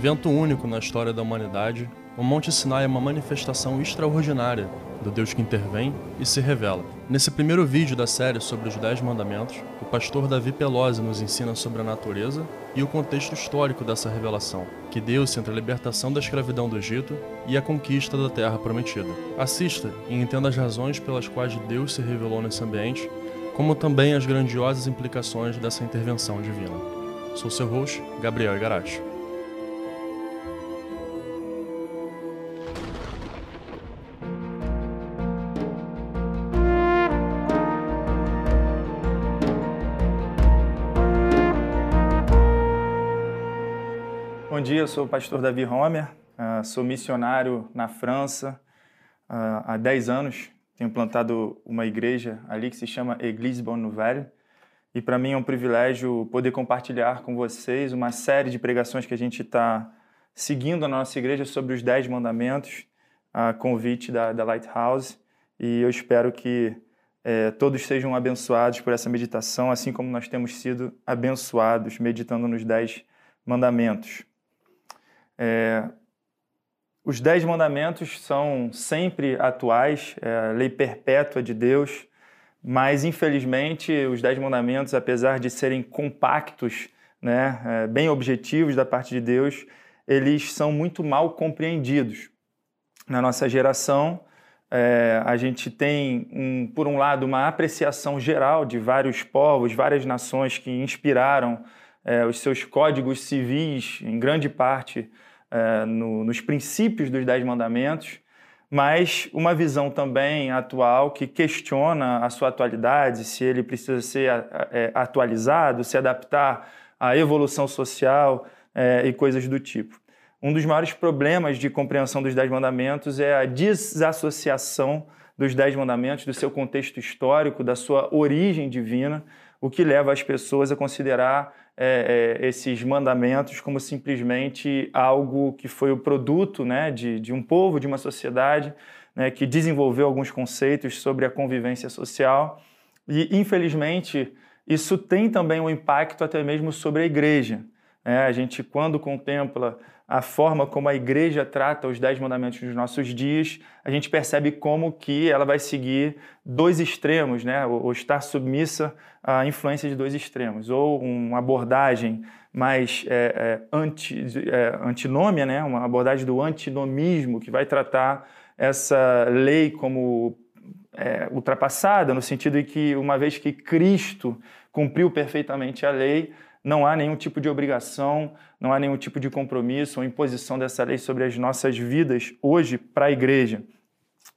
Evento único na história da humanidade, o Monte Sinai é uma manifestação extraordinária do Deus que intervém e se revela. Nesse primeiro vídeo da série sobre os Dez Mandamentos, o pastor Davi Pelosi nos ensina sobre a natureza e o contexto histórico dessa revelação, que deu-se entre a libertação da escravidão do Egito e a conquista da Terra Prometida. Assista e entenda as razões pelas quais Deus se revelou nesse ambiente, como também as grandiosas implicações dessa intervenção divina. Sou seu host, Gabriel Igarashi. Dia, eu sou o pastor Davi Homer, uh, sou missionário na França uh, há 10 anos. Tenho plantado uma igreja ali que se chama Église Bonne Nouvelle. E para mim é um privilégio poder compartilhar com vocês uma série de pregações que a gente está seguindo na nossa igreja sobre os 10 mandamentos, a convite da, da Lighthouse. E eu espero que é, todos sejam abençoados por essa meditação, assim como nós temos sido abençoados meditando nos 10 mandamentos. É, os Dez Mandamentos são sempre atuais, é a lei perpétua de Deus, mas infelizmente os Dez Mandamentos, apesar de serem compactos, né, é, bem objetivos da parte de Deus, eles são muito mal compreendidos. Na nossa geração, é, a gente tem, um, por um lado, uma apreciação geral de vários povos, várias nações que inspiraram é, os seus códigos civis, em grande parte, é, no, nos princípios dos Dez Mandamentos, mas uma visão também atual que questiona a sua atualidade, se ele precisa ser é, atualizado, se adaptar à evolução social é, e coisas do tipo. Um dos maiores problemas de compreensão dos Dez Mandamentos é a desassociação dos Dez Mandamentos, do seu contexto histórico, da sua origem divina, o que leva as pessoas a considerar é, é, esses mandamentos como simplesmente algo que foi o produto né, de, de um povo, de uma sociedade né, que desenvolveu alguns conceitos sobre a convivência social. E, infelizmente, isso tem também um impacto até mesmo sobre a igreja. Né? A gente, quando contempla a forma como a igreja trata os dez mandamentos nos nossos dias, a gente percebe como que ela vai seguir dois extremos, né? ou, estar submissa à influência de dois extremos, ou uma abordagem mais é, é, anti, é, antinômia, né? uma abordagem do antinomismo, que vai tratar essa lei como é, ultrapassada, no sentido de que, uma vez que Cristo cumpriu perfeitamente a lei, não há nenhum tipo de obrigação, não há nenhum tipo de compromisso ou imposição dessa lei sobre as nossas vidas hoje para a igreja.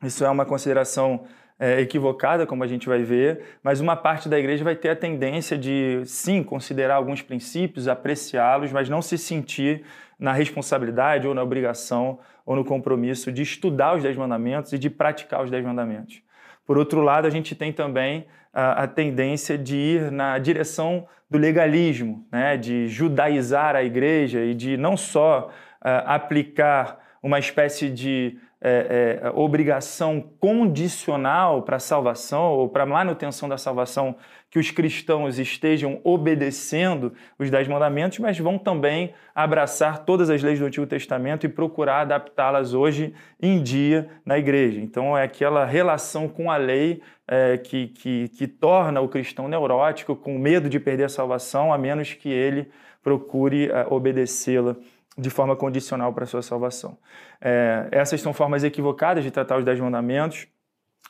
Isso é uma consideração é, equivocada, como a gente vai ver, mas uma parte da igreja vai ter a tendência de, sim, considerar alguns princípios, apreciá-los, mas não se sentir na responsabilidade ou na obrigação ou no compromisso de estudar os Dez Mandamentos e de praticar os Dez Mandamentos. Por outro lado, a gente tem também a, a tendência de ir na direção do legalismo, né? de judaizar a igreja e de não só uh, aplicar uma espécie de é, é, obrigação condicional para a salvação ou para a manutenção da salvação que os cristãos estejam obedecendo os Dez Mandamentos, mas vão também abraçar todas as leis do Antigo Testamento e procurar adaptá-las hoje em dia na igreja. Então, é aquela relação com a lei é, que, que, que torna o cristão neurótico, com medo de perder a salvação, a menos que ele procure é, obedecê-la de forma condicional para a sua salvação. É, essas são formas equivocadas de tratar os Dez Mandamentos.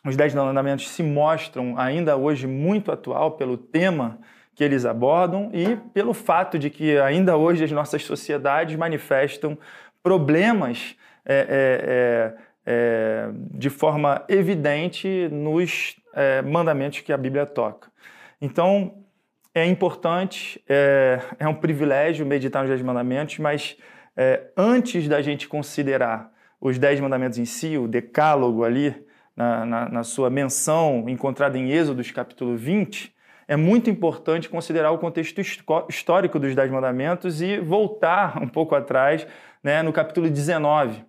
Os Dez Mandamentos se mostram ainda hoje muito atual pelo tema que eles abordam e pelo fato de que ainda hoje as nossas sociedades manifestam problemas é, é, é, é de forma evidente nos é, mandamentos que a Bíblia toca. Então, é importante, é, é um privilégio meditar nos Dez Mandamentos, mas é, antes da gente considerar os Dez Mandamentos em si, o decálogo ali, na, na, na sua menção encontrada em Êxodos capítulo 20, é muito importante considerar o contexto histórico dos Dez Mandamentos e voltar um pouco atrás né, no capítulo 19.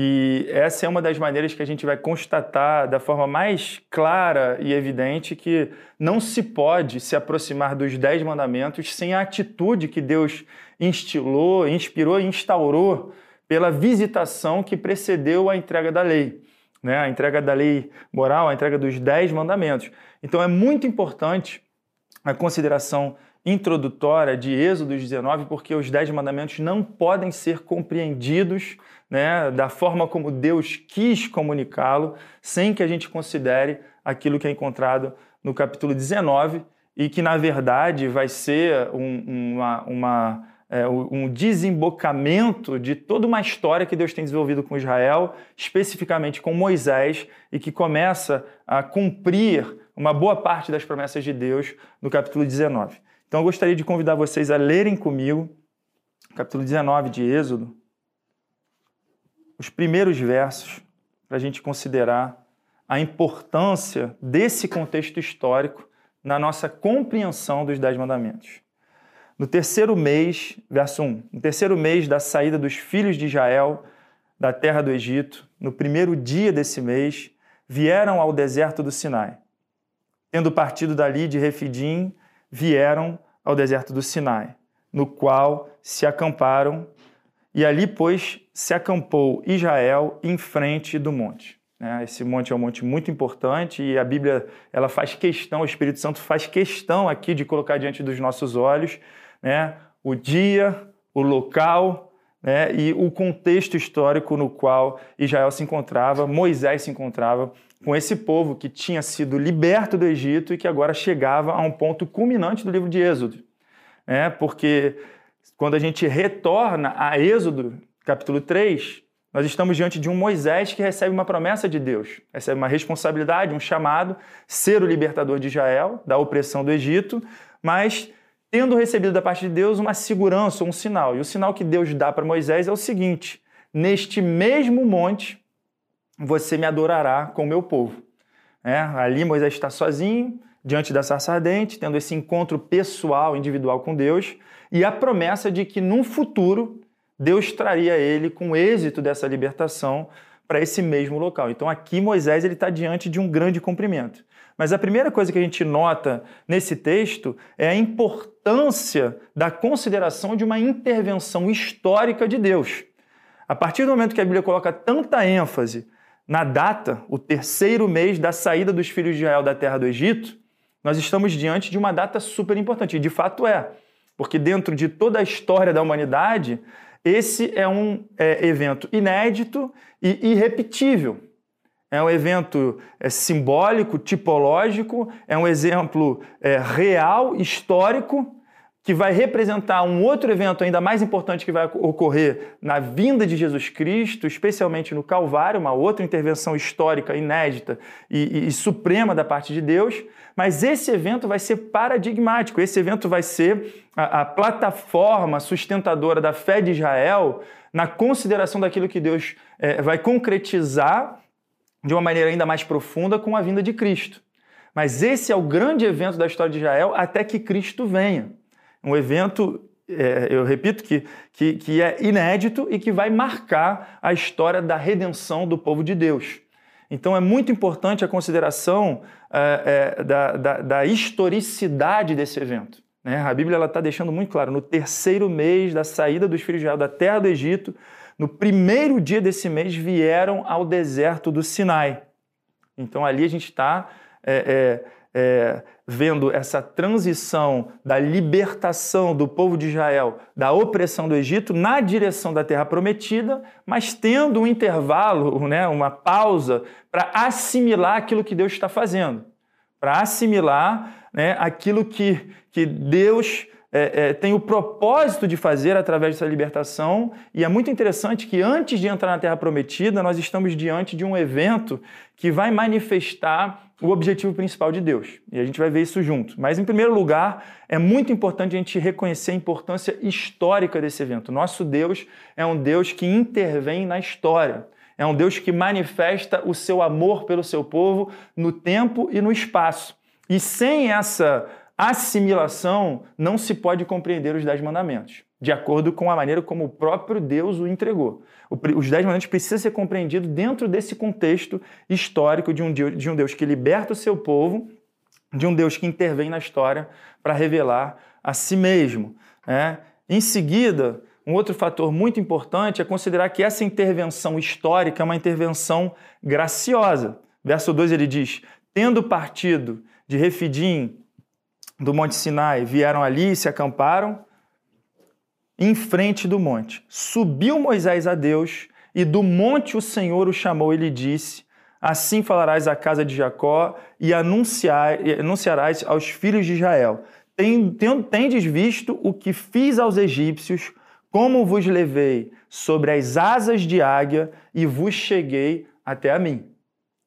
E essa é uma das maneiras que a gente vai constatar da forma mais clara e evidente que não se pode se aproximar dos Dez Mandamentos sem a atitude que Deus instilou, inspirou e instaurou pela visitação que precedeu a entrega da lei. Né? A entrega da lei moral, a entrega dos dez mandamentos. Então é muito importante a consideração introdutória de Êxodo 19, porque os dez mandamentos não podem ser compreendidos né, da forma como Deus quis comunicá-lo, sem que a gente considere aquilo que é encontrado no capítulo 19 e que, na verdade, vai ser um, uma, uma é, um desembocamento de toda uma história que Deus tem desenvolvido com Israel, especificamente com Moisés, e que começa a cumprir uma boa parte das promessas de Deus no capítulo 19. Então eu gostaria de convidar vocês a lerem comigo, capítulo 19 de Êxodo, os primeiros versos, para a gente considerar a importância desse contexto histórico na nossa compreensão dos Dez Mandamentos. No terceiro mês, verso 1, no terceiro mês da saída dos filhos de Israel da terra do Egito, no primeiro dia desse mês, vieram ao deserto do Sinai. Tendo partido dali de Refidim, vieram ao deserto do Sinai, no qual se acamparam, e ali, pois, se acampou Israel em frente do monte. Né? Esse monte é um monte muito importante e a Bíblia ela faz questão, o Espírito Santo faz questão aqui de colocar diante dos nossos olhos né? o dia, o local né? e o contexto histórico no qual Israel se encontrava, Moisés se encontrava com esse povo que tinha sido liberto do Egito e que agora chegava a um ponto culminante do livro de Êxodo. Né? Porque quando a gente retorna a Êxodo, capítulo 3, nós estamos diante de um Moisés que recebe uma promessa de Deus, recebe uma responsabilidade, um chamado, ser o libertador de Israel, da opressão do Egito, mas tendo recebido da parte de Deus uma segurança, um sinal. E o sinal que Deus dá para Moisés é o seguinte: neste mesmo monte você me adorará com o meu povo. É, ali Moisés está sozinho, diante da sarça ardente, tendo esse encontro pessoal, individual com Deus, e a promessa de que num futuro Deus traria ele com êxito dessa libertação para esse mesmo local. Então aqui Moisés ele está diante de um grande cumprimento. Mas a primeira coisa que a gente nota nesse texto é a importância da consideração de uma intervenção histórica de Deus. A partir do momento que a Bíblia coloca tanta ênfase na data, o terceiro mês da saída dos filhos de Israel da terra do Egito, nós estamos diante de uma data super importante. E de fato é, porque dentro de toda a história da humanidade, esse é um é, evento inédito e irrepetível. É um evento é, simbólico, tipológico, é um exemplo é, real, histórico, que vai representar um outro evento ainda mais importante que vai ocorrer na vinda de Jesus Cristo, especialmente no Calvário, uma outra intervenção histórica inédita e, e, e, suprema da parte de Deus. Mas esse evento vai ser paradigmático, esse evento vai ser a, a plataforma sustentadora da fé de Israel na consideração daquilo que Deus é, vai concretizar de uma maneira ainda mais profunda com a vinda de Cristo. Mas esse é o grande evento da história de Israel até que Cristo venha um evento, é, eu repito, que, que, que é inédito e que vai marcar a história da redenção do povo de Deus. Então é muito importante a consideração é, é, da, da, da, historicidade desse evento. Né? A Bíblia está deixando muito claro: no terceiro mês da saída dos filhos de Israel da terra do Egito, no primeiro dia desse mês, vieram ao deserto do Sinai. Então ali a gente está é, é vendo essa transição da libertação do povo de Israel da opressão do Egito na direção da Terra Prometida, mas tendo um intervalo, né, uma pausa para assimilar aquilo que Deus está fazendo, para assimilar né, aquilo que, que Deus é, é, tem o propósito de fazer através dessa libertação, e é muito interessante que antes de entrar na Terra Prometida, nós estamos diante de um evento que vai manifestar o objetivo principal de Deus. E a gente vai ver isso junto. Mas, em primeiro lugar, é muito importante a gente reconhecer a importância histórica desse evento. Nosso Deus é um Deus que intervém na história. É um Deus que manifesta o seu amor pelo seu povo no tempo e no espaço. E sem essa assimilação, não se pode compreender os Dez Mandamentos, de acordo com a maneira como o próprio Deus o entregou. Os Dez Mandamentos precisam ser compreendidos dentro desse contexto histórico de um Deus, de Deus que liberta o seu povo, de um Deus que intervém na história para revelar a si mesmo. Né? Em seguida, um outro fator muito importante é considerar que essa intervenção histórica é uma intervenção graciosa. Verso 2 ele diz: Tendo partido de Refidim do Monte Sinai, vieram ali e se acamparam em frente do monte. Subiu Moisés a Deus e do monte o Senhor o chamou e lhe disse: Assim falarás à casa de Jacó e anunciarás aos filhos de Israel: Tendes visto o que fiz aos egípcios, como vos levei sobre as asas de águia e vos cheguei até a mim.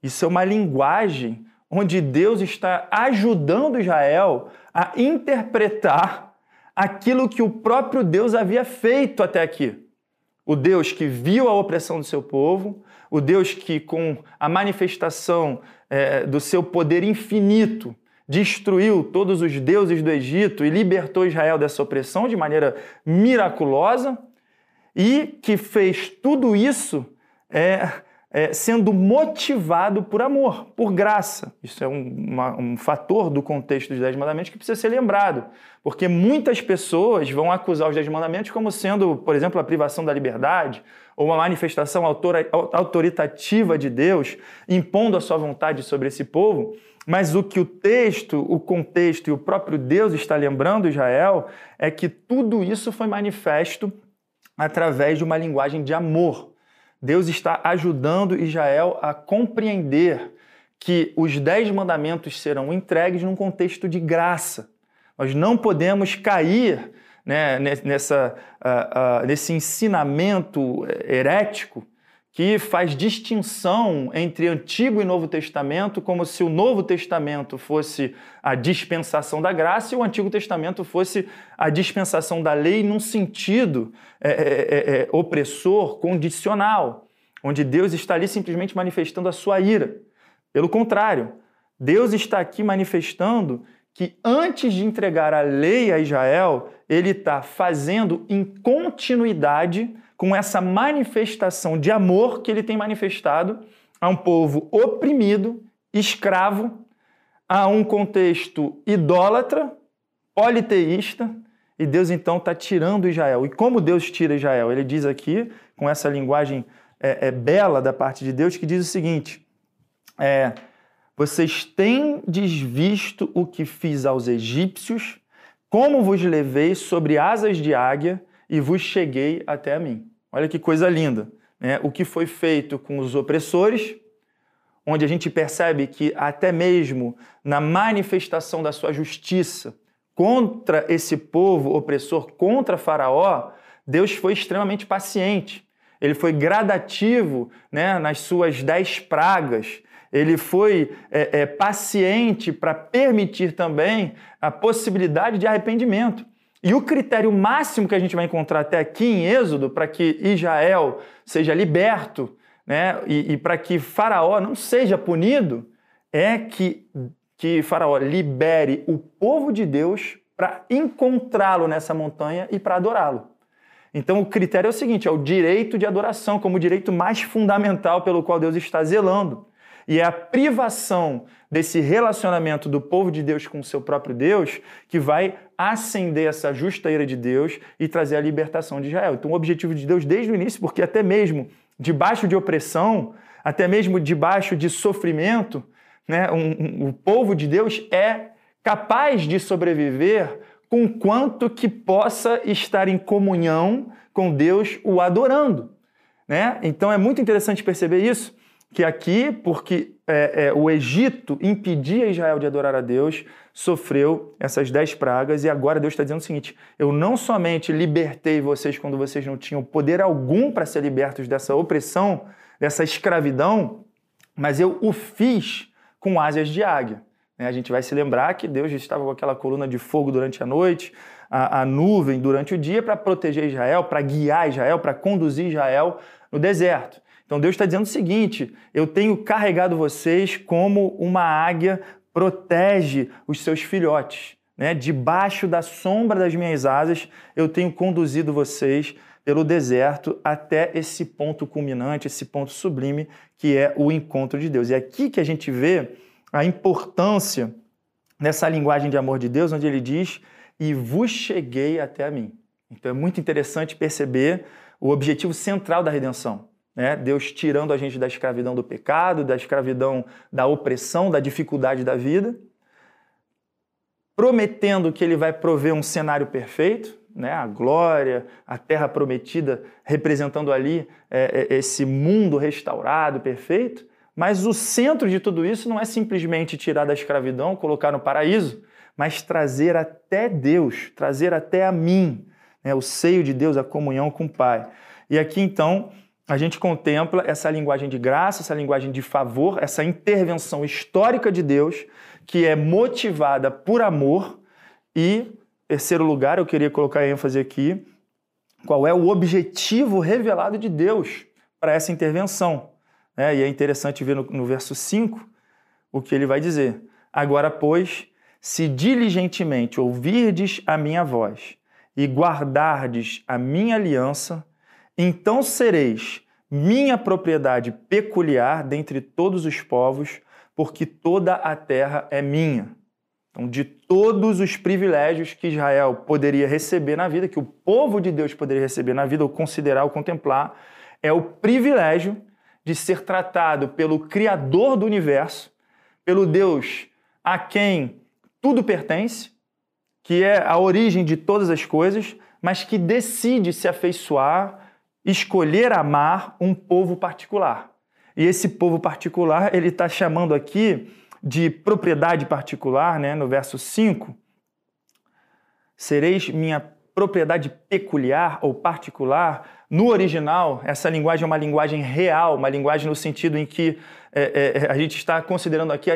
Isso é uma linguagem onde Deus está ajudando Israel a interpretar aquilo que o próprio Deus havia feito até aqui. O Deus que viu a opressão do seu povo, o Deus que, com a manifestação é, do seu poder infinito, destruiu todos os deuses do Egito e libertou Israel dessa opressão de maneira miraculosa, e que fez tudo isso é, é, sendo motivado por amor, por graça. Isso é um, uma, um fator do contexto dos Dez Mandamentos que precisa ser lembrado, porque muitas pessoas vão acusar os Dez Mandamentos como sendo, por exemplo, a privação da liberdade ou uma manifestação autoritativa de Deus impondo a sua vontade sobre esse povo. Mas o que o texto, o contexto e o próprio Deus está lembrando Israel é que tudo isso foi manifesto através de uma linguagem de amor Deus está ajudando Israel a compreender que os dez mandamentos serão entregues num contexto de graça. Nós não podemos cair né, nessa, uh, uh, nesse ensinamento herético que faz distinção entre Antigo e Novo Testamento, como se o Novo Testamento fosse a dispensação da graça e o Antigo Testamento fosse a dispensação da lei num sentido é, é, é, é, opressor, condicional, onde Deus está ali simplesmente manifestando a sua ira. Pelo contrário, Deus está aqui manifestando que antes de entregar a lei a Israel, ele está fazendo em continuidade com essa manifestação de amor que ele tem manifestado a um povo oprimido, escravo, a um contexto idólatra, politeísta, e Deus então está tirando Israel. E como Deus tira Israel? Ele diz aqui, com essa linguagem é, é bela da parte de Deus, que diz o seguinte: é, vocês têm desvisto o que fiz aos egípcios, como vos levei sobre asas de águia e vos cheguei até a mim. Olha que coisa linda. Né? O que foi feito com os opressores, onde a gente percebe que até mesmo na manifestação da sua justiça contra esse povo opressor, contra Faraó, Deus foi extremamente paciente. Ele foi gradativo né, nas suas dez pragas. Ele foi é, é, paciente para permitir também a possibilidade de arrependimento. E o critério máximo que a gente vai encontrar até aqui em Êxodo, para que Israel seja liberto né, e, e para que Faraó não seja punido, é que, que Faraó libere o povo de Deus para encontrá-lo nessa montanha e para adorá-lo. Então o critério é o seguinte: é o direito de adoração como o direito mais fundamental pelo qual Deus está zelando. E é a privação desse relacionamento do povo de Deus com o seu próprio Deus que vai acender essa justa ira de Deus e trazer a libertação de Israel. Então, o objetivo de Deus desde o início, porque até mesmo debaixo de opressão, até mesmo debaixo de sofrimento, né, um, um, o povo de Deus é capaz de sobreviver com quanto que possa estar em comunhão com Deus o adorando. Né? Então é muito interessante perceber isso que aqui, porque é, é, o Egito impedia Israel de adorar a Deus, sofreu essas dez pragas, e agora Deus está dizendo o seguinte: eu não somente libertei vocês quando vocês não tinham poder algum para ser libertos dessa opressão, dessa escravidão, mas eu o fiz com asas de águia. Né? A gente vai se lembrar que Deus estava com aquela coluna de fogo durante a noite, a, a nuvem durante o dia para proteger Israel, para guiar Israel, para conduzir Israel no deserto. Então Deus está dizendo o seguinte: eu tenho carregado vocês como uma águia protege os seus filhotes. Né? Debaixo da sombra das minhas asas, eu tenho conduzido vocês pelo deserto até esse ponto culminante, esse ponto sublime, que é o encontro de Deus. E é aqui que a gente vê a importância dessa linguagem de amor de Deus, onde ele diz: E vos cheguei até a mim. Então é muito interessante perceber o objetivo central da redenção. Né? Deus tirando a gente da escravidão do pecado, da escravidão da opressão, da dificuldade da vida, prometendo que ele vai prover um cenário perfeito, né? a glória, a terra prometida, representando ali é, é, esse mundo restaurado, perfeito. Mas o centro de tudo isso não é simplesmente tirar da escravidão, colocar no paraíso, mas trazer até Deus, trazer até a mim, né? o seio de Deus, a comunhão com o Pai. E aqui então a gente contempla essa linguagem de graça, essa linguagem de favor, essa intervenção histórica de Deus que é motivada por amor e terceiro lugar, eu queria colocar ênfase aqui, qual é o objetivo revelado de Deus para essa intervenção. É, e é interessante ver no, no verso 5 o que ele vai dizer. Agora, pois, se diligentemente ouvirdes a minha voz e guardardes a minha aliança, então sereis minha propriedade peculiar dentre todos os povos, porque toda a terra é minha. Então, de todos os privilégios que Israel poderia receber na vida, que o povo de Deus poderia receber na vida, ou considerar ou contemplar, é o privilégio de ser tratado pelo Criador do universo, pelo Deus a quem tudo pertence, que é a origem de todas as coisas, mas que decide se afeiçoar, escolher amar um povo particular. E esse povo particular, ele está chamando aqui de propriedade particular, né, no verso 5. Sereis minha propriedade peculiar ou particular. No original, essa linguagem é uma linguagem real, uma linguagem no sentido em que é, é, a gente está considerando aqui a,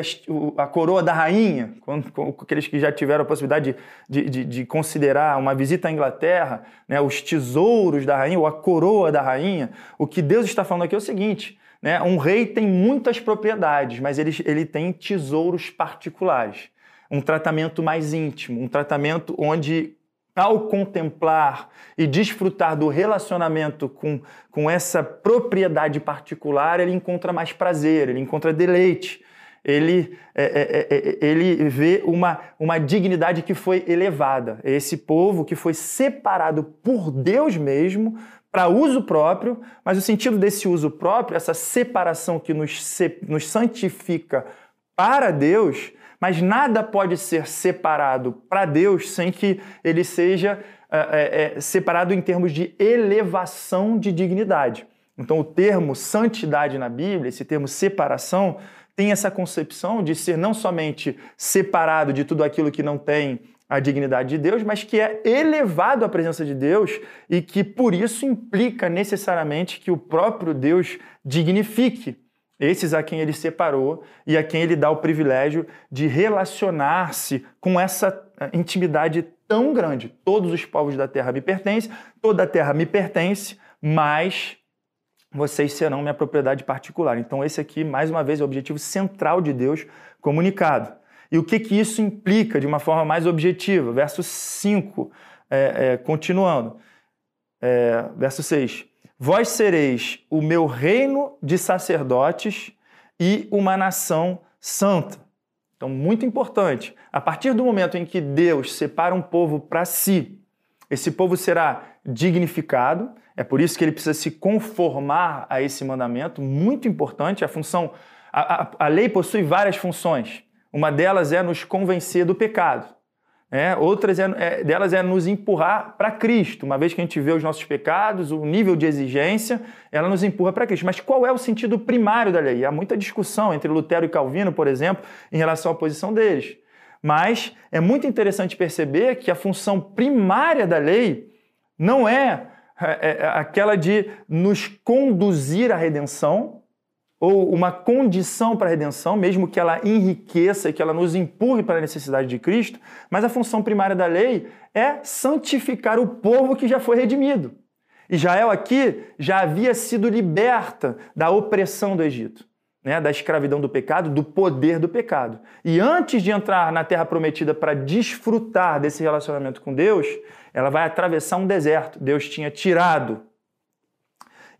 a coroa da rainha, com, aqueles que já tiveram a possibilidade de, de, de considerar uma visita à Inglaterra, né, os tesouros da rainha ou a coroa da rainha. O que Deus está falando aqui é o seguinte: né, um rei tem muitas propriedades, mas ele, ele tem tesouros particulares. Um tratamento mais íntimo, um tratamento onde ao contemplar e desfrutar do relacionamento com, com essa propriedade particular, ele encontra mais prazer, ele encontra deleite, ele, é, é, é, é, ele vê uma, uma dignidade que foi elevada. Esse povo que foi separado por Deus mesmo para uso próprio, mas o sentido desse uso próprio, essa separação que nos, nos santifica para Deus, mas nada pode ser separado para Deus sem que ele seja é, é, separado em termos de elevação de dignidade. Então, o termo santidade na Bíblia, esse termo separação, tem essa concepção de ser não somente separado de tudo aquilo que não tem a dignidade de Deus, mas que é elevado à presença de Deus e que por isso implica necessariamente que o próprio Deus dignifique esses a quem ele separou e a quem ele dá o privilégio de relacionar-se com essa eh, intimidade tão grande. Todos os povos da terra me pertencem, toda a terra me pertence, mas vocês serão minha propriedade particular. Então, esse aqui, mais uma vez, é o objetivo central de Deus comunicado. E o que, que isso implica de uma forma mais objetiva? Verso 5, é, é, continuando. É, verso 6. Vós sereis o meu reino de sacerdotes e uma nação santa. Então, muito importante. A partir do momento em que Deus separa um povo para si, esse povo será dignificado. É por isso que ele precisa se conformar a esse mandamento. Muito importante. A função, a, a, a lei possui várias funções. Uma delas é nos convencer do pecado. É, outras é, é, delas é nos empurrar para Cristo. Uma vez que a gente vê os nossos pecados, o nível de exigência, ela nos empurra para Cristo. Mas qual é o sentido primário da lei? Há muita discussão entre Lutero e Calvino, por exemplo, em relação à posição deles. Mas é muito interessante perceber que a função primária da lei não é, é, é aquela de nos conduzir à redenção, ou uma condição para a redenção, mesmo que ela enriqueça e que ela nos empurre para a necessidade de Cristo, mas a função primária da lei é santificar o povo que já foi redimido. Israel aqui já havia sido liberta da opressão do Egito, né, da escravidão do pecado, do poder do pecado. E antes de entrar na terra prometida para desfrutar desse relacionamento com Deus, ela vai atravessar um deserto. Deus tinha tirado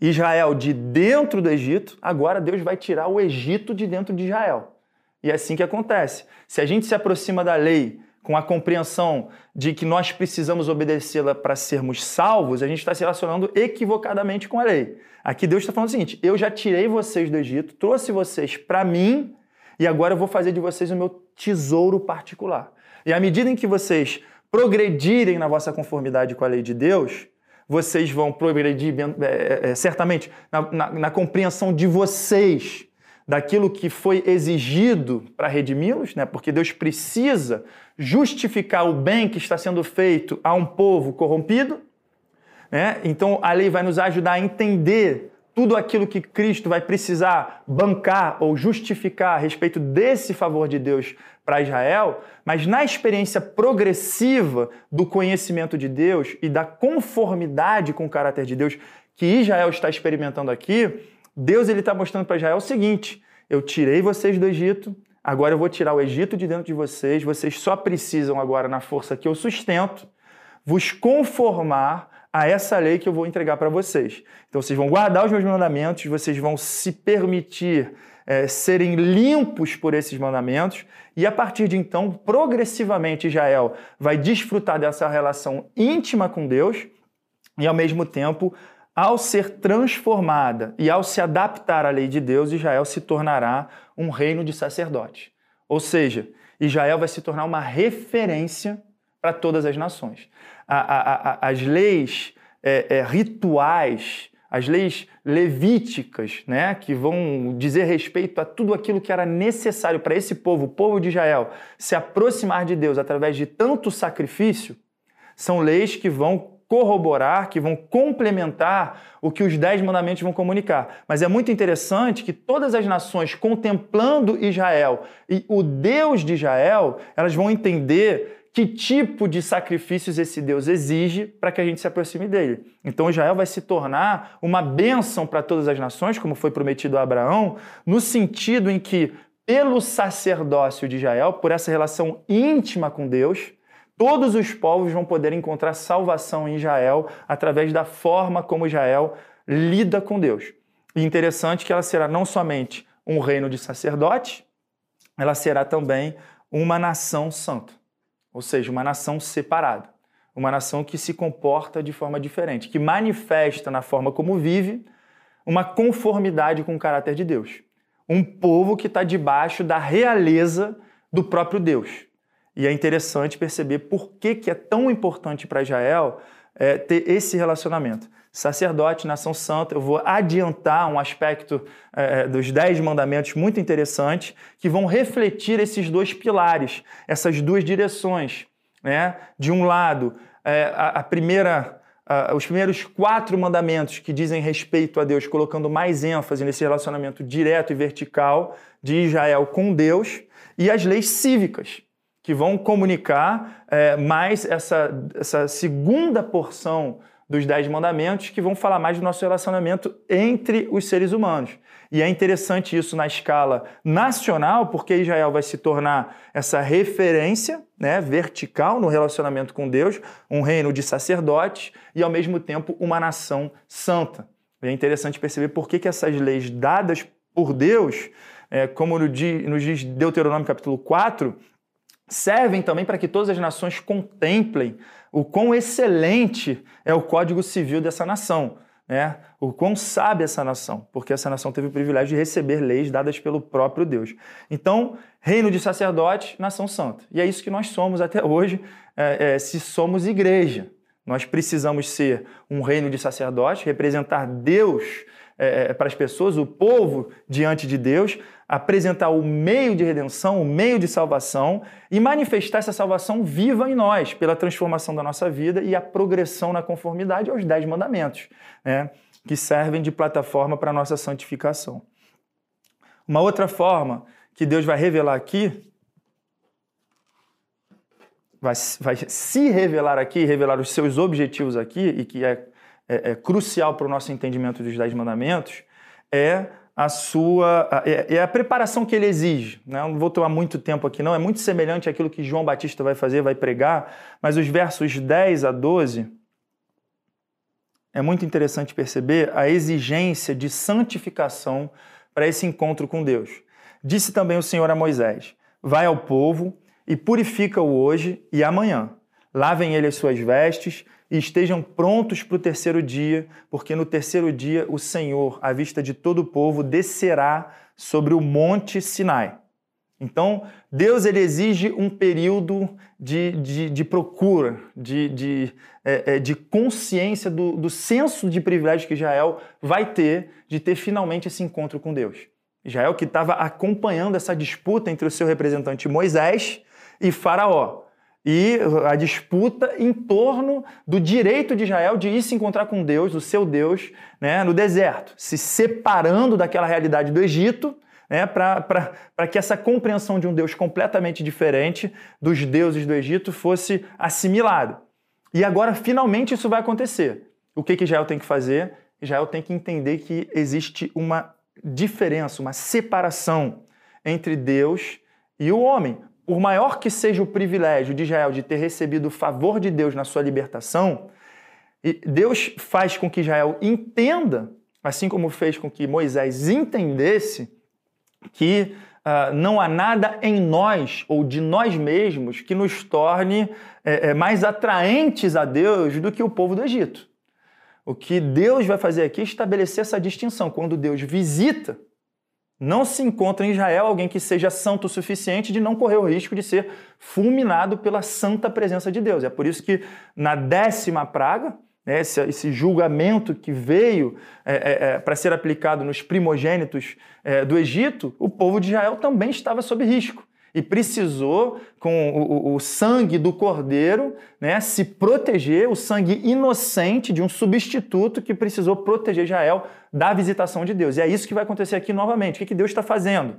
Israel de dentro do Egito, agora Deus vai tirar o Egito de dentro de Israel. E é assim que acontece. Se a gente se aproxima da lei com a compreensão de que nós precisamos obedecê-la para sermos salvos, a gente está se relacionando equivocadamente com a lei. Aqui Deus está falando o seguinte: eu já tirei vocês do Egito, trouxe vocês para mim e agora eu vou fazer de vocês o meu tesouro particular. E à medida em que vocês progredirem na vossa conformidade com a lei de Deus, vocês vão progredir é, é, certamente na, na, na compreensão de vocês daquilo que foi exigido para redimi-los, né? porque Deus precisa justificar o bem que está sendo feito a um povo corrompido. Né? Então a lei vai nos ajudar a entender tudo aquilo que Cristo vai precisar bancar ou justificar a respeito desse favor de Deus para Israel, mas na experiência progressiva do conhecimento de Deus e da conformidade com o caráter de Deus que Israel está experimentando aqui, Deus ele está mostrando para Israel o seguinte: eu tirei vocês do Egito, agora eu vou tirar o Egito de dentro de vocês, vocês só precisam agora, na força que eu sustento, vos conformar a essa lei que eu vou entregar para vocês. Então vocês vão guardar os meus mandamentos, vocês vão se permitir é, serem limpos por esses mandamentos, e a partir de então, progressivamente, Israel vai desfrutar dessa relação íntima com Deus e, ao mesmo tempo, ao ser transformada e ao se adaptar à lei de Deus, Israel se tornará um reino de sacerdotes. Ou seja, Israel vai se tornar uma referência para todas as nações a, a, as leis é, é, rituais, as leis levíticas, né, que vão dizer respeito a tudo aquilo que era necessário para esse povo, o povo de Israel, se aproximar de Deus através de tanto sacrifício, são leis que vão corroborar, que vão complementar o que os dez mandamentos vão comunicar. Mas é muito interessante que todas as nações, contemplando Israel e o Deus de Israel, elas vão entender que tipo de sacrifícios esse Deus exige para que a gente se aproxime dele. Então Israel vai se tornar uma bênção para todas as nações, como foi prometido a Abraão, no sentido em que, pelo sacerdócio de Israel, por essa relação íntima com Deus, todos os povos vão poder encontrar salvação em Israel através da forma como Israel lida com Deus. E interessante que ela será não somente um reino de sacerdotes, ela será também uma nação santa ou seja, uma nação separada, uma nação que se comporta de forma diferente, que manifesta na forma como vive uma conformidade com o caráter de Deus. Um povo que está debaixo da realeza do próprio Deus. E é interessante perceber por que, que é tão importante para Israel é, ter esse relacionamento sacerdote, nação santa. Eu vou adiantar um aspecto é, dos dez mandamentos muito interessante que vão refletir esses dois pilares, essas duas direções. Né? De um lado, é, a, a, primeira, a, os primeiros quatro mandamentos que dizem respeito a Deus, colocando mais ênfase nesse relacionamento direto e vertical de Israel com Deus, e as leis cívicas que vão comunicar é, mais essa, essa segunda porção dos Dez Mandamentos, que vão falar mais do nosso relacionamento entre os seres humanos. E é interessante isso na escala nacional, porque Israel vai se tornar essa referência né, vertical no relacionamento com Deus, um reino de sacerdotes e, ao mesmo tempo, uma nação santa. E é interessante perceber por que, que essas leis dadas por Deus, é, como nos diz Deuteronômio capítulo 4, servem também para que todas as nações contemplem o quão excelente é o Código Civil dessa nação, né? O quão sabe essa nação, porque essa nação teve o privilégio de receber leis dadas pelo próprio Deus. Então, reino de sacerdotes, nação santa. E é isso que nós somos até hoje, é, é, se somos igreja. Nós precisamos ser um reino de sacerdotes, representar Deus é, é para as pessoas, o povo diante de Deus, apresentar o meio de redenção, o meio de salvação e manifestar essa salvação viva em nós, pela transformação da nossa vida e a progressão na conformidade aos Dez Mandamentos, né, que servem de plataforma para a nossa santificação. Uma outra forma que Deus vai revelar aqui, vai, vai se revelar aqui, revelar os seus objetivos aqui, e que é, é, é crucial para o nosso entendimento dos Dez Mandamentos, é a sua é, é, a preparação que ele exige. Né? Não vou tomar muito tempo aqui, não. É muito semelhante àquilo que João Batista vai fazer, vai pregar, mas os versos 10 a 12 é muito interessante perceber a exigência de santificação para esse encontro com Deus. Disse também o Senhor a Moisés: Vai ao povo e purifica-o hoje e amanhã. Lavem ele as suas vestes e estejam prontos para o terceiro dia, porque no terceiro dia o Senhor, à vista de todo o povo, descerá sobre o monte Sinai. Então, Deus ele exige um período de, de, de procura, de, de, é, é, de consciência do, do senso de privilégio que Israel vai ter de ter finalmente esse encontro com Deus. Israel que estava acompanhando essa disputa entre o seu representante Moisés e Faraó. E a disputa em torno do direito de Israel de ir se encontrar com Deus, o seu Deus, né, no deserto, se separando daquela realidade do Egito né, para que essa compreensão de um Deus completamente diferente dos deuses do Egito fosse assimilada. E agora, finalmente, isso vai acontecer. O que, que Israel tem que fazer? Israel tem que entender que existe uma diferença, uma separação entre Deus e o homem. Por maior que seja o privilégio de Israel de ter recebido o favor de Deus na sua libertação, Deus faz com que Israel entenda, assim como fez com que Moisés entendesse, que uh, não há nada em nós ou de nós mesmos que nos torne é, é, mais atraentes a Deus do que o povo do Egito. O que Deus vai fazer aqui é estabelecer essa distinção. Quando Deus visita, não se encontra em Israel alguém que seja santo o suficiente de não correr o risco de ser fulminado pela santa presença de Deus. É por isso que na décima praga, né, esse, esse, julgamento que veio é, é, é, para ser aplicado nos primogênitos é, do Egito, o povo de Israel também estava sob risco e precisou, com o, o, sangue do cordeiro, né, se proteger, o sangue inocente de um substituto que precisou proteger Israel da visitação de Deus. E é isso que vai acontecer aqui novamente. O que Deus está fazendo?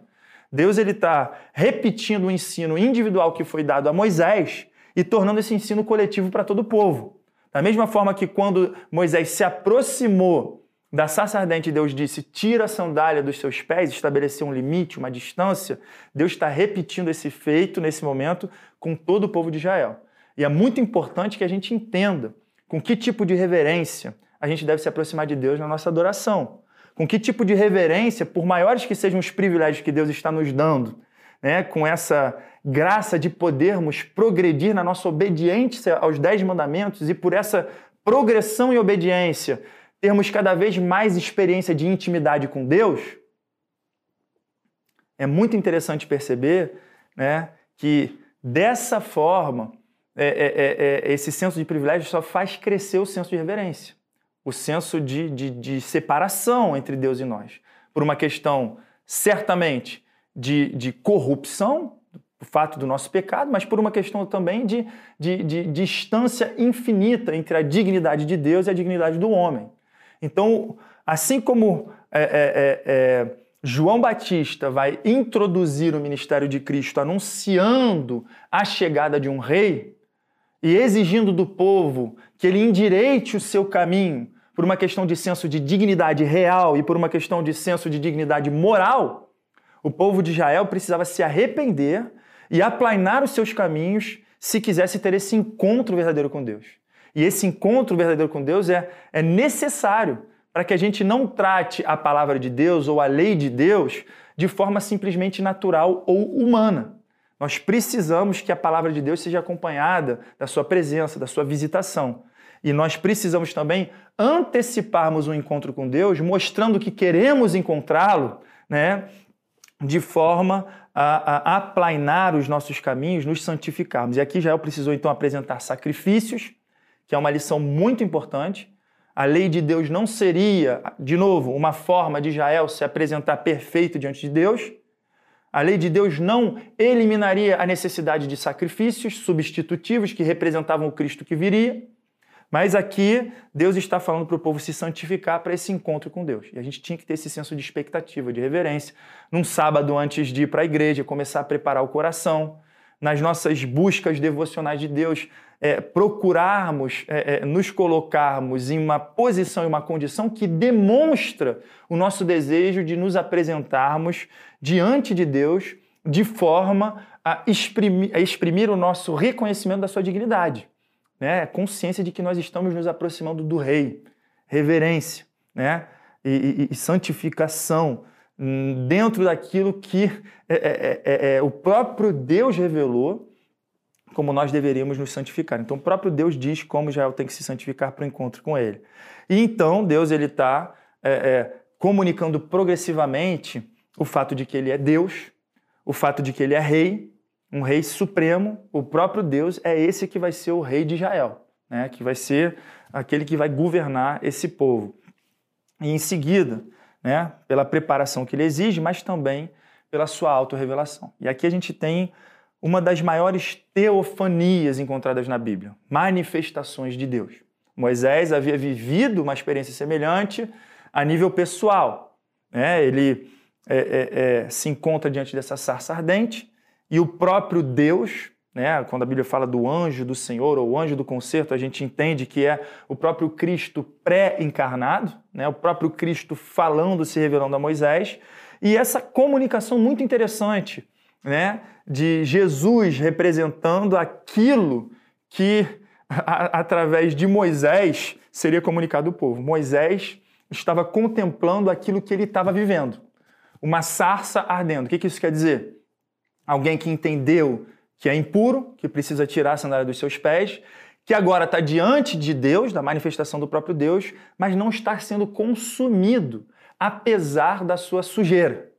Deus ele está repetindo o ensino individual que foi dado a Moisés e tornando esse ensino coletivo para todo o povo. Da mesma forma que quando Moisés se aproximou da sarça ardente, Deus disse: tira a sandália dos seus pés, estabeleceu um limite, uma distância. Deus está repetindo esse feito nesse momento com todo o povo de Israel. E é muito importante que a gente entenda com que tipo de reverência a gente deve se aproximar de Deus na nossa adoração. Com que tipo de reverência, por maiores que sejam os privilégios que Deus está nos dando, né, com essa graça de podermos progredir na nossa obediência aos dez mandamentos e por essa progressão e obediência termos cada vez mais experiência de intimidade com Deus, é muito interessante perceber né, que dessa forma é, é, é, é esse senso de privilégio só faz crescer o senso de reverência, o senso de, de, de separação entre Deus e nós, por uma questão certamente de, de corrupção, o fato do nosso pecado, mas por uma questão também de, de, de, distância infinita entre a dignidade de Deus e a dignidade do homem. Então, assim como é, é, é, é, João Batista vai introduzir o ministério de Cristo anunciando a chegada de um rei e exigindo do povo que ele endireite o seu caminho por uma questão de senso de dignidade real e por uma questão de senso de dignidade moral, o povo de Israel precisava se arrepender e aplainar os seus caminhos se quisesse ter esse encontro verdadeiro com Deus. E esse encontro verdadeiro com Deus é, é necessário para que a gente não trate a palavra de Deus ou a lei de Deus de forma simplesmente natural ou humana. Nós precisamos que a palavra de Deus seja acompanhada da sua presença, da sua visitação. E nós precisamos também anteciparmos um encontro com Deus, mostrando que queremos encontrá-lo, né, de forma a, a aplainar os nossos caminhos, nos santificarmos. E aqui Israel precisou então apresentar sacrifícios, que é uma lição muito importante. A lei de Deus não seria, de novo, uma forma de Israel se apresentar perfeito diante de Deus. A lei de Deus não eliminaria a necessidade de sacrifícios substitutivos que representavam o Cristo que viria. Mas aqui Deus está falando para o povo se santificar para esse encontro com Deus. E a gente tinha que ter esse senso de expectativa, de reverência. Num sábado antes de ir para a igreja, começar a preparar o coração. Nas nossas buscas devocionais de Deus, é, procurarmos é, é, nos colocarmos em uma posição e uma condição que demonstra o nosso desejo de nos apresentarmos diante de Deus de forma a exprimir, a exprimir o nosso reconhecimento da sua dignidade né? consciência de que nós estamos nos aproximando do Rei, reverência né? e, e, e santificação dentro daquilo que é é, é, é, é, o próprio Deus revelou como nós deveríamos nos santificar. Então, o próprio Deus diz como Israel tem que se santificar para o encontro com Ele. E então, Deus ele está é, comunicando progressivamente o fato de que Ele é Deus, o fato de que Ele é Rei, um Rei supremo. O próprio Deus é esse que vai ser o Rei de Israel, né? que vai ser aquele que vai governar esse povo. E em seguida, né, pela preparação que ele exige, mas também pela sua autorrevelação. E aqui a gente tem uma das maiores teofanias encontradas na Bíblia, manifestações de Deus. Moisés havia vivido uma experiência semelhante a nível pessoal. Né? Ele é, é, é, se encontra diante dessa sarça ardente e o próprio Deus, né? quando a Bíblia fala do anjo do Senhor ou anjo do concerto, a gente entende que é o próprio Cristo pré-encarnado, né? o próprio Cristo falando, se revelando a Moisés. E essa comunicação muito interessante né, de Jesus representando aquilo que, a, através de Moisés, seria comunicado ao povo. Moisés estava contemplando aquilo que ele estava vivendo. Uma sarça ardendo. O que, que isso quer dizer? Alguém que entendeu que é impuro, que precisa tirar a sandália dos seus pés, que agora está diante de Deus, da manifestação do próprio Deus, mas não está sendo consumido, apesar da sua sujeira.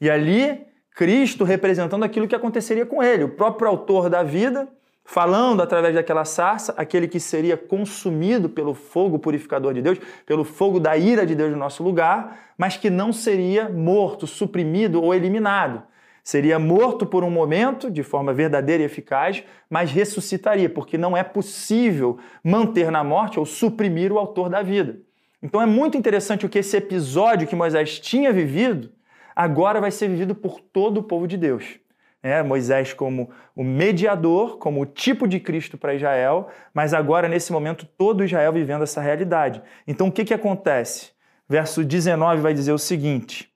E ali Cristo representando aquilo que aconteceria com ele, o próprio autor da vida, falando através daquela sarça, aquele que seria consumido pelo fogo purificador de Deus, pelo fogo da ira de Deus no nosso lugar, mas que não seria morto, suprimido ou eliminado. Seria morto por um momento, de forma verdadeira e eficaz, mas ressuscitaria, porque não é possível manter na morte ou suprimir o autor da vida. Então é muito interessante o que esse episódio que Moisés tinha vivido agora vai ser vivido por todo o povo de Deus. É, Moisés como o mediador, como o tipo de Cristo para Israel, mas agora, nesse momento, todo Israel vivendo essa realidade. Então, o que, que acontece? Verso 19 vai dizer o seguinte.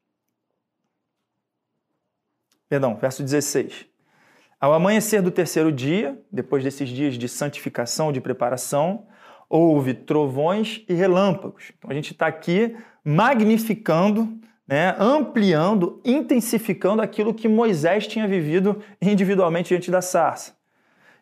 Perdão, verso 16. Ao amanhecer do terceiro dia, depois desses dias de santificação, de preparação, houve trovões e relâmpagos. Então, a gente está aqui magnificando né, ampliando, intensificando aquilo que Moisés tinha vivido individualmente diante da sarça.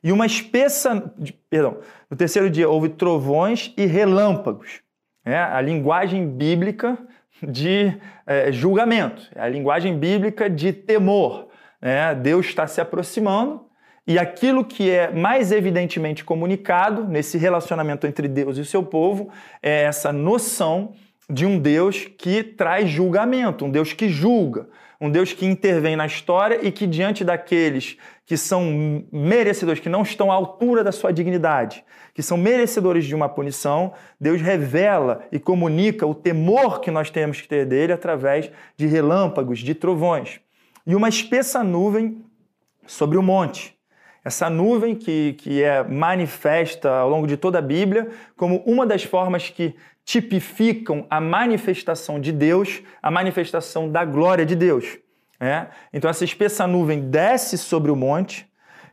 E uma espessa. Perdão, no terceiro dia houve trovões e relâmpagos. É a linguagem bíblica de é, julgamento, é a linguagem bíblica de temor. É, Deus está se aproximando e aquilo que é mais evidentemente comunicado nesse relacionamento entre Deus e o seu povo é essa noção de um Deus que traz julgamento, um Deus que julga, um Deus que intervém na história e que, diante daqueles que são merecedores, que não estão à altura da sua dignidade, que são merecedores de uma punição, Deus revela e comunica o temor que nós temos que ter dele através de relâmpagos, de trovões. E uma espessa nuvem sobre o monte. Essa nuvem que, que é manifesta ao longo de toda a Bíblia como uma das formas que tipificam a manifestação de Deus, a manifestação da glória de Deus. É? Então, essa espessa nuvem desce sobre o monte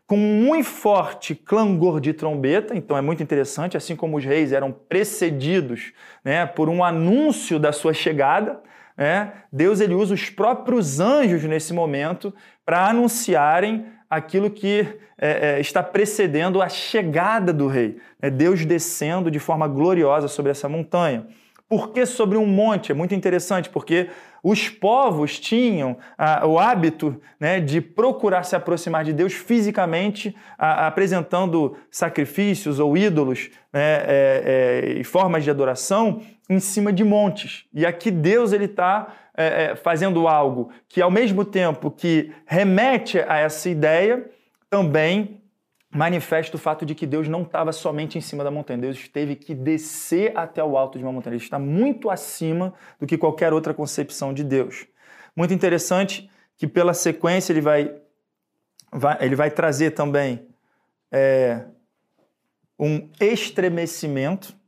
com muito forte clangor de trombeta, então é muito interessante, assim como os reis eram precedidos né, por um anúncio da sua chegada, né, Deus ele usa os próprios anjos nesse momento para anunciarem aquilo que é, é, está precedendo a chegada do rei. É Deus descendo de forma gloriosa sobre essa montanha. Por que sobre um monte? É muito interessante, porque os povos tinham ah, o hábito né, de procurar se aproximar de Deus fisicamente, ah, apresentando sacrifícios ou ídolos né, é, é, e formas de adoração em cima de montes. E aqui Deus ele está é, é, fazendo algo que, ao mesmo tempo que remete a essa ideia, também manifesta o fato de que Deus não estava somente em cima da montanha, Deus teve que descer até o alto de uma montanha. Ele está muito acima do que qualquer outra concepção de Deus. Muito interessante que, pela sequência, ele vai, vai ele vai trazer também é, um estremecimento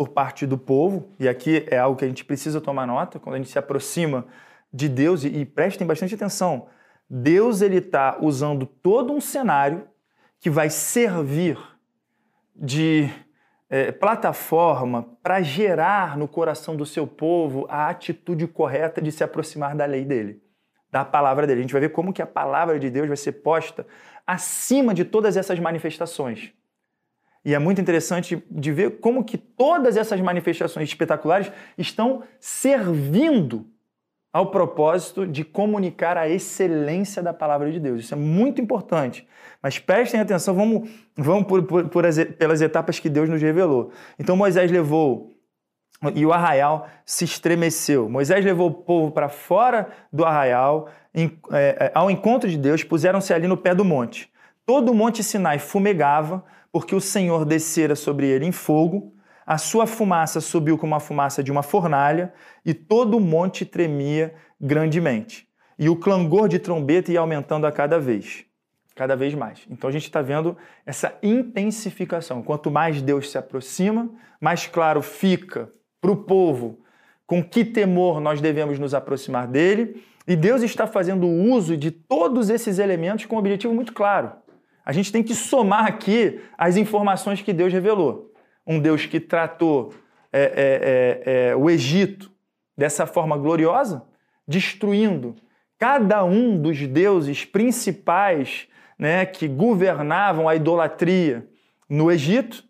por parte do povo, e aqui é algo que a gente precisa tomar nota, quando a gente se aproxima de Deus, e, e prestem bastante atenção, Deus ele está usando todo um cenário que vai servir de é, plataforma para gerar no coração do seu povo a atitude correta de se aproximar da lei dele. da palavra dele. A gente vai ver como que a palavra de Deus vai ser posta acima de todas essas manifestações. E é muito interessante de ver como que todas essas manifestações espetaculares estão servindo ao propósito de comunicar a excelência da palavra de Deus. Isso é muito importante. Mas prestem atenção, vamos, vamos por, por, por as, pelas etapas que Deus nos revelou. Então Moisés levou e o arraial se estremeceu. Moisés levou o povo para fora do arraial, em, é, ao encontro de Deus, puseram-se ali no pé do monte. Todo o monte Sinai fumegava, porque o Senhor descera sobre ele em fogo, a sua fumaça subiu como a fumaça de uma fornalha, e todo o monte tremia grandemente. E o clangor de trombeta ia aumentando a cada vez, cada vez mais. Então a gente está vendo essa intensificação. Quanto mais Deus se aproxima, mais claro fica para o povo com que temor nós devemos nos aproximar dele. E Deus está fazendo uso de todos esses elementos com um objetivo muito claro. A gente tem que somar aqui as informações que Deus revelou. Um Deus que tratou é, é, é, é, o Egito dessa forma gloriosa, destruindo cada um dos deuses principais né, que governavam a idolatria no Egito.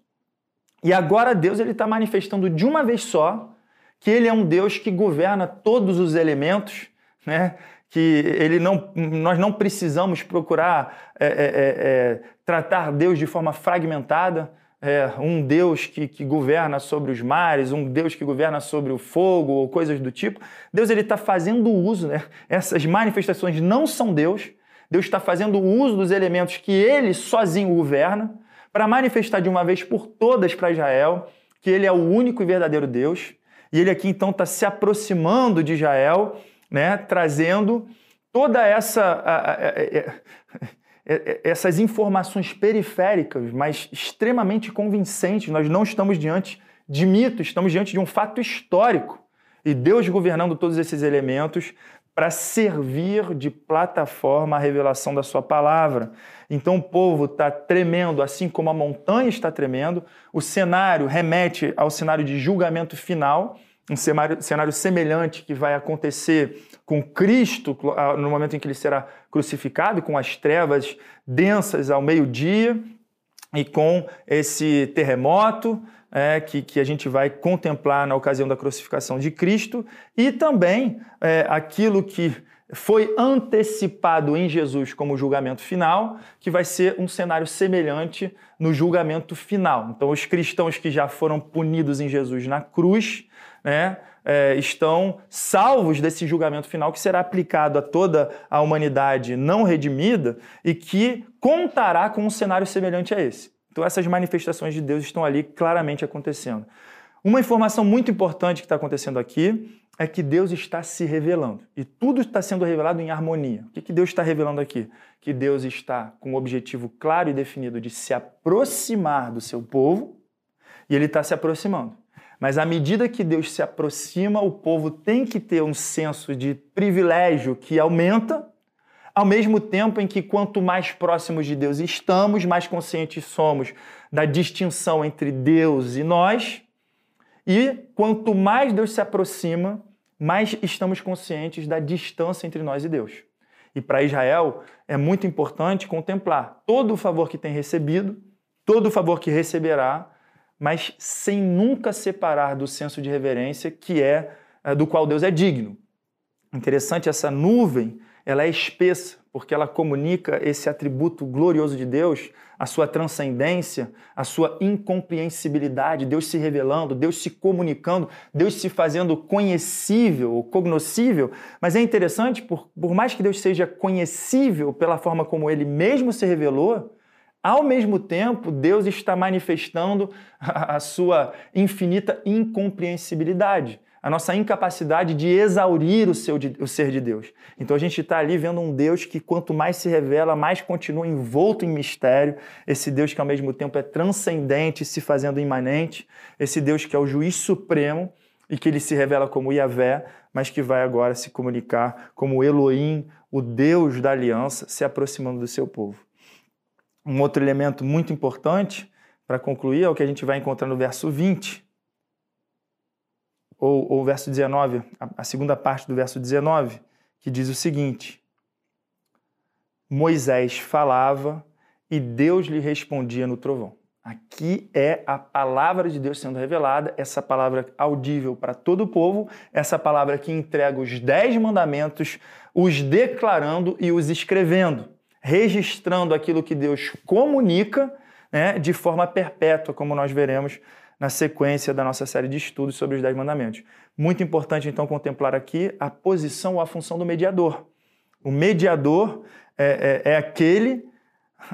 E agora Deus ele está manifestando de uma vez só que ele é um Deus que governa todos os elementos, né? Que ele não, nós não precisamos procurar é, é, é, é, tratar Deus de forma fragmentada, é, um Deus que, que, governa sobre os mares, um Deus que governa sobre o fogo ou coisas do tipo. Deus ele está fazendo uso, né? essas manifestações não são Deus. Deus está fazendo uso dos elementos que ele sozinho governa para manifestar de uma vez por todas para Israel que ele é o único e verdadeiro Deus. E ele aqui então está se aproximando de Israel, né, trazendo toda essa a, a, a, essas informações periféricas, mas extremamente convincentes. Nós não estamos diante de mito, estamos diante de um fato histórico. E Deus governando todos esses elementos para servir de plataforma à revelação da sua palavra. Então o povo está tremendo, assim como a montanha está tremendo. O cenário remete ao cenário de julgamento final, um cenário, cenário semelhante que vai acontecer com Cristo no momento em que ele será crucificado, com as trevas densas ao meio-dia e com esse terremoto é, que, que a gente vai contemplar na ocasião da crucificação de Cristo e também é, aquilo que foi antecipado em Jesus como julgamento final, que vai ser um cenário semelhante no julgamento final. Então, os cristãos que já foram punidos em Jesus na cruz, né, é, estão salvos desse julgamento final que será aplicado a toda a humanidade não redimida e que contará com um cenário semelhante a esse. Então, essas manifestações de Deus estão ali claramente acontecendo. Uma informação muito importante que está acontecendo aqui é que Deus está se revelando. E tudo está sendo revelado em harmonia. O que, que Deus está revelando aqui? Que Deus está com um objetivo claro e definido de se aproximar do seu povo, e ele está se aproximando. Mas à medida que Deus se aproxima, o povo tem que ter um senso de privilégio que aumenta ao mesmo tempo em que quanto mais próximos de Deus estamos, mais conscientes somos da distinção entre Deus e nós, e quanto mais Deus se aproxima, mais estamos conscientes da distância entre nós e Deus. E para Israel é muito importante contemplar todo o favor que tem recebido, todo o favor que receberá, mas sem nunca separar do senso de reverência que é eh, do qual Deus é digno. Interessante essa nuvem ela é espessa, porque ela comunica esse atributo glorioso de Deus, a sua transcendência, a sua incompreensibilidade, Deus se revelando, Deus se comunicando, Deus se fazendo conhecível, cognoscível. Mas é interessante, por, por mais que Deus seja conhecível pela forma como ele mesmo se revelou, ao mesmo tempo, Deus está manifestando a sua infinita incompreensibilidade a nossa incapacidade de exaurir o, seu, o ser de Deus. Então a gente está ali vendo um Deus que, quanto mais se revela, mais continua envolto em mistério. Esse Deus que, ao mesmo tempo, é transcendente, se fazendo imanente. Esse Deus que é o juiz supremo e que ele se revela como Yahvé, mas que vai agora se comunicar como Elohim, o Deus da aliança, se aproximando do seu povo. Um outro elemento muito importante para concluir é o que a gente vai encontrar no verso 20 ou, o verso 19, a, a segunda parte do verso 19, que diz o seguinte: Moisés falava e Deus lhe respondia no trovão. Aqui é a palavra de Deus sendo revelada, essa palavra audível para todo o povo, essa palavra que entrega os dez mandamentos, os declarando e os escrevendo, registrando aquilo que Deus comunica né, de forma perpétua, como nós veremos na sequência da nossa série de estudos sobre os Dez Mandamentos. Muito importante, então, contemplar aqui a posição ou a função do mediador. O mediador é, é, é aquele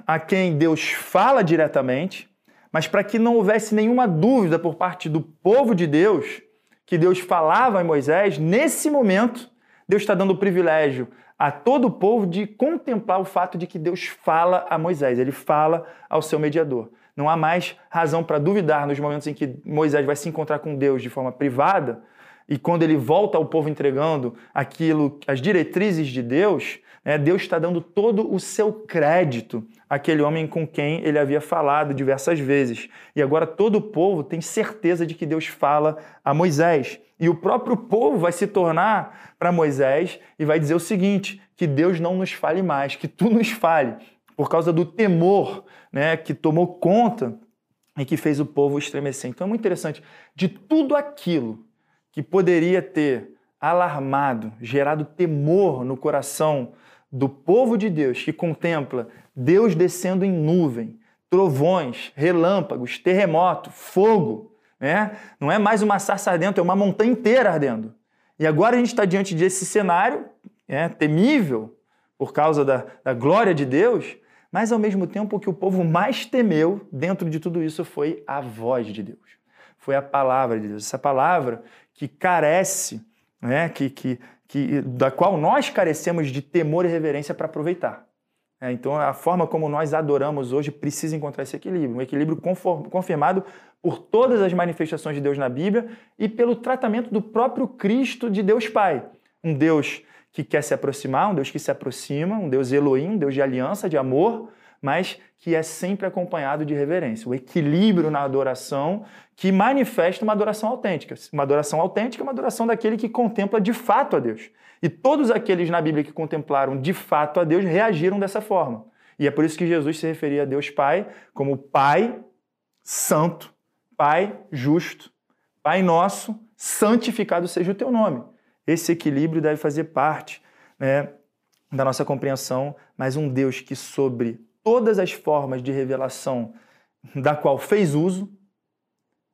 a quem Deus fala diretamente, mas para que não houvesse nenhuma dúvida por parte do povo de Deus que Deus falava em Moisés, nesse momento, Deus está dando o privilégio a todo o povo de contemplar o fato de que Deus fala a Moisés, ele fala ao seu mediador. Não há mais razão para duvidar nos momentos em que Moisés vai se encontrar com Deus de forma privada e quando ele volta ao povo entregando aquilo, as diretrizes de Deus, né, Deus está dando todo o seu crédito àquele homem com quem ele havia falado diversas vezes. E agora todo o povo tem certeza de que Deus fala a Moisés. E o próprio povo vai se tornar para Moisés e vai dizer o seguinte: que Deus não nos fale mais, que tu nos fale, por causa do temor né, que tomou conta e que fez o povo estremecer. Então é muito interessante. De tudo aquilo que poderia ter alarmado, gerado temor no coração do povo de Deus, que contempla Deus descendo em nuvem, trovões, relâmpagos, terremoto, fogo, né? Não é mais uma sarça ardendo, é uma montanha inteira ardendo. E agora a gente está diante desse cenário é, temível por causa da, da glória de Deus, mas ao mesmo tempo o que o povo mais temeu dentro de tudo isso foi a voz de Deus. Foi a palavra de Deus. Essa palavra que carece, né, que, que, que, da qual nós carecemos de temor e reverência para aproveitar. É, então, a forma como nós adoramos hoje precisa encontrar esse equilíbrio, um equilíbrio confirmado por todas as manifestações de Deus na Bíblia e pelo tratamento do próprio Cristo de Deus Pai. Um Deus que quer se aproximar, um Deus que se aproxima, um Deus Elohim, um Deus de aliança, de amor, mas que é sempre acompanhado de reverência. O equilíbrio na adoração que manifesta uma adoração autêntica. Uma adoração autêntica é uma adoração daquele que contempla de fato a Deus. E todos aqueles na Bíblia que contemplaram de fato a Deus reagiram dessa forma. E é por isso que Jesus se referia a Deus Pai como Pai Santo, Pai Justo, Pai Nosso, santificado seja o teu nome. Esse equilíbrio deve fazer parte né, da nossa compreensão, mas um Deus que sobre todas as formas de revelação da qual fez uso,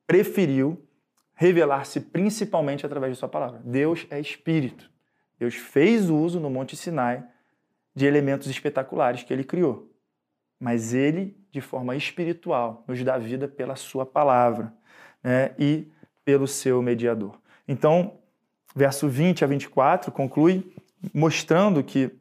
preferiu revelar-se principalmente através de sua palavra. Deus é espírito. Deus fez uso no Monte Sinai de elementos espetaculares que ele criou. Mas ele, de forma espiritual, nos dá vida pela sua palavra né? e pelo seu mediador. Então, verso 20 a 24 conclui mostrando que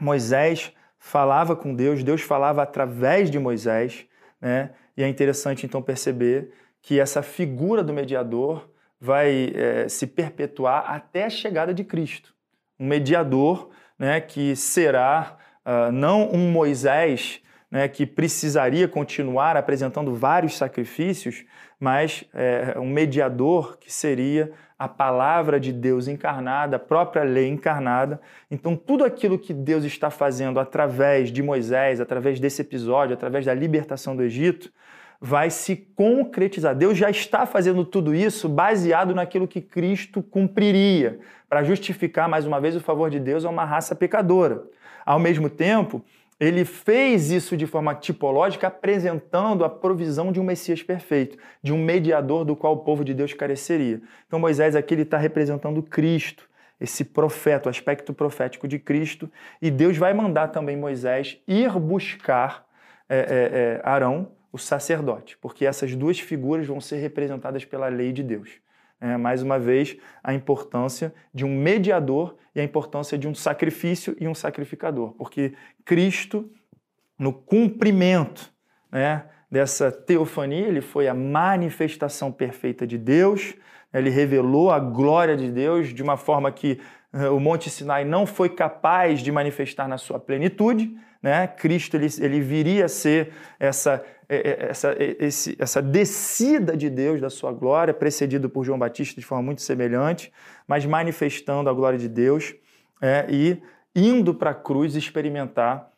Moisés falava com Deus, Deus falava através de Moisés, né? E é interessante então perceber que essa figura do mediador vai é, se perpetuar até a chegada de Cristo. Um mediador né, que será uh, não um Moisés né, que precisaria continuar apresentando vários sacrifícios, mas é, um mediador que seria a palavra de Deus encarnada, a própria lei encarnada. Então, tudo aquilo que Deus está fazendo através de Moisés, através desse episódio, através da libertação do Egito, vai se concretizar. Deus já está fazendo tudo isso baseado naquilo que Cristo cumpriria, para justificar mais uma vez o favor de Deus a uma raça pecadora. Ao mesmo tempo, ele fez isso de forma tipológica, apresentando a provisão de um Messias perfeito, de um mediador do qual o povo de Deus careceria. Então, Moisés aqui está representando Cristo, esse profeta, o aspecto profético de Cristo, e Deus vai mandar também Moisés ir buscar é, é, é, Arão, o sacerdote, porque essas duas figuras vão ser representadas pela lei de Deus. É, mais uma vez, a importância de um mediador e a importância de um sacrifício e um sacrificador, porque Cristo, no cumprimento né, dessa teofania, ele foi a manifestação perfeita de Deus, ele revelou a glória de Deus de uma forma que uh, o Monte Sinai não foi capaz de manifestar na sua plenitude. Né? Cristo ele, ele viria a ser essa é, é, essa, é, esse, essa descida de Deus da sua glória, precedido por João Batista de forma muito semelhante, mas manifestando a glória de Deus é, e indo para a cruz experimentar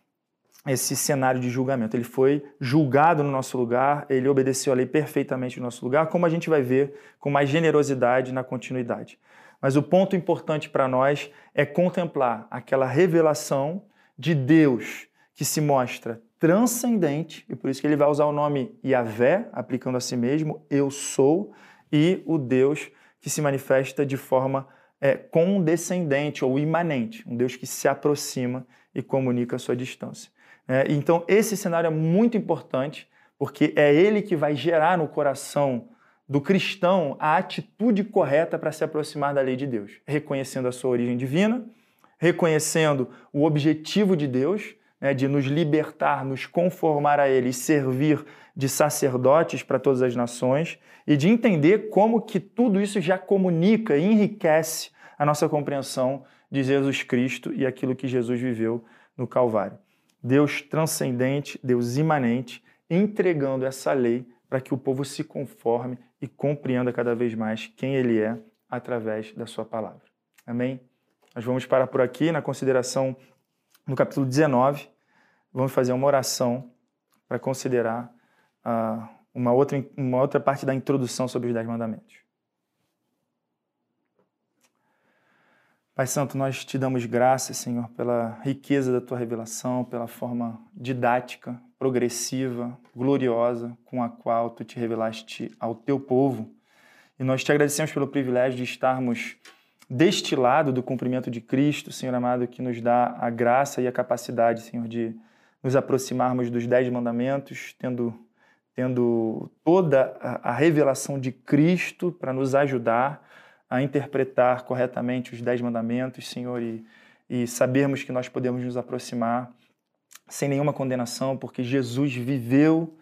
esse cenário de julgamento. Ele foi julgado no nosso lugar, ele obedeceu a lei perfeitamente no nosso lugar, como a gente vai ver com mais generosidade na continuidade. Mas o ponto importante para nós é contemplar aquela revelação de Deus que se mostra transcendente, e por isso que ele vai usar o nome Yahvé, aplicando a si mesmo, eu sou, e o Deus que se manifesta de forma é, condescendente ou imanente, um Deus que se aproxima e comunica a sua distância. É, então, esse cenário é muito importante, porque é ele que vai gerar no coração do cristão a atitude correta para se aproximar da lei de Deus, reconhecendo a sua origem divina, reconhecendo o objetivo de Deus, né, de nos libertar, nos conformar a Ele e servir de sacerdotes para todas as nações, e de entender como que tudo isso já comunica e enriquece a nossa compreensão de Jesus Cristo e aquilo que Jesus viveu no Calvário. Deus transcendente, Deus imanente, entregando essa lei para que o povo se conforme e compreenda cada vez mais quem ele é através da sua palavra. Amém? Nós vamos parar por aqui na consideração no capítulo 19. Vamos fazer uma oração para considerar uh, uma, outra, uma outra parte da introdução sobre os Dez Mandamentos. Pai Santo, nós te damos graças, Senhor, pela riqueza da tua revelação, pela forma didática, progressiva, gloriosa com a qual tu te revelaste ao teu povo. E nós te agradecemos pelo privilégio de estarmos deste lado do cumprimento de Cristo, Senhor amado, que nos dá a graça e a capacidade, Senhor, de nos aproximarmos dos dez mandamentos, tendo, tendo toda a revelação de Cristo para nos ajudar a interpretar corretamente os dez mandamentos, Senhor, e, e sabermos que nós podemos nos aproximar sem nenhuma condenação, porque Jesus viveu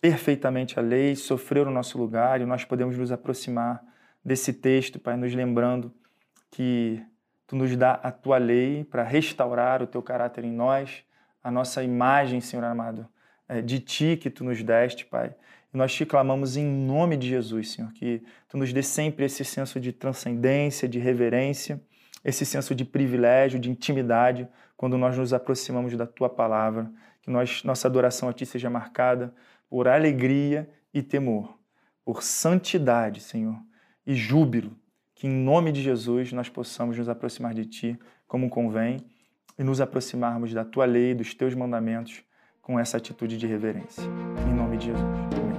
perfeitamente a lei, sofreu no nosso lugar e nós podemos nos aproximar desse texto, Pai, nos lembrando que Tu nos dá a Tua lei para restaurar o Teu caráter em nós, a nossa imagem, Senhor amado, é, de Ti que Tu nos deste, Pai. Nós te clamamos em nome de Jesus, Senhor, que tu nos dê sempre esse senso de transcendência, de reverência, esse senso de privilégio, de intimidade, quando nós nos aproximamos da tua palavra, que nós, nossa adoração a ti seja marcada por alegria e temor, por santidade, Senhor, e júbilo, que em nome de Jesus nós possamos nos aproximar de ti como convém e nos aproximarmos da tua lei, dos teus mandamentos, com essa atitude de reverência. Em nome de Jesus.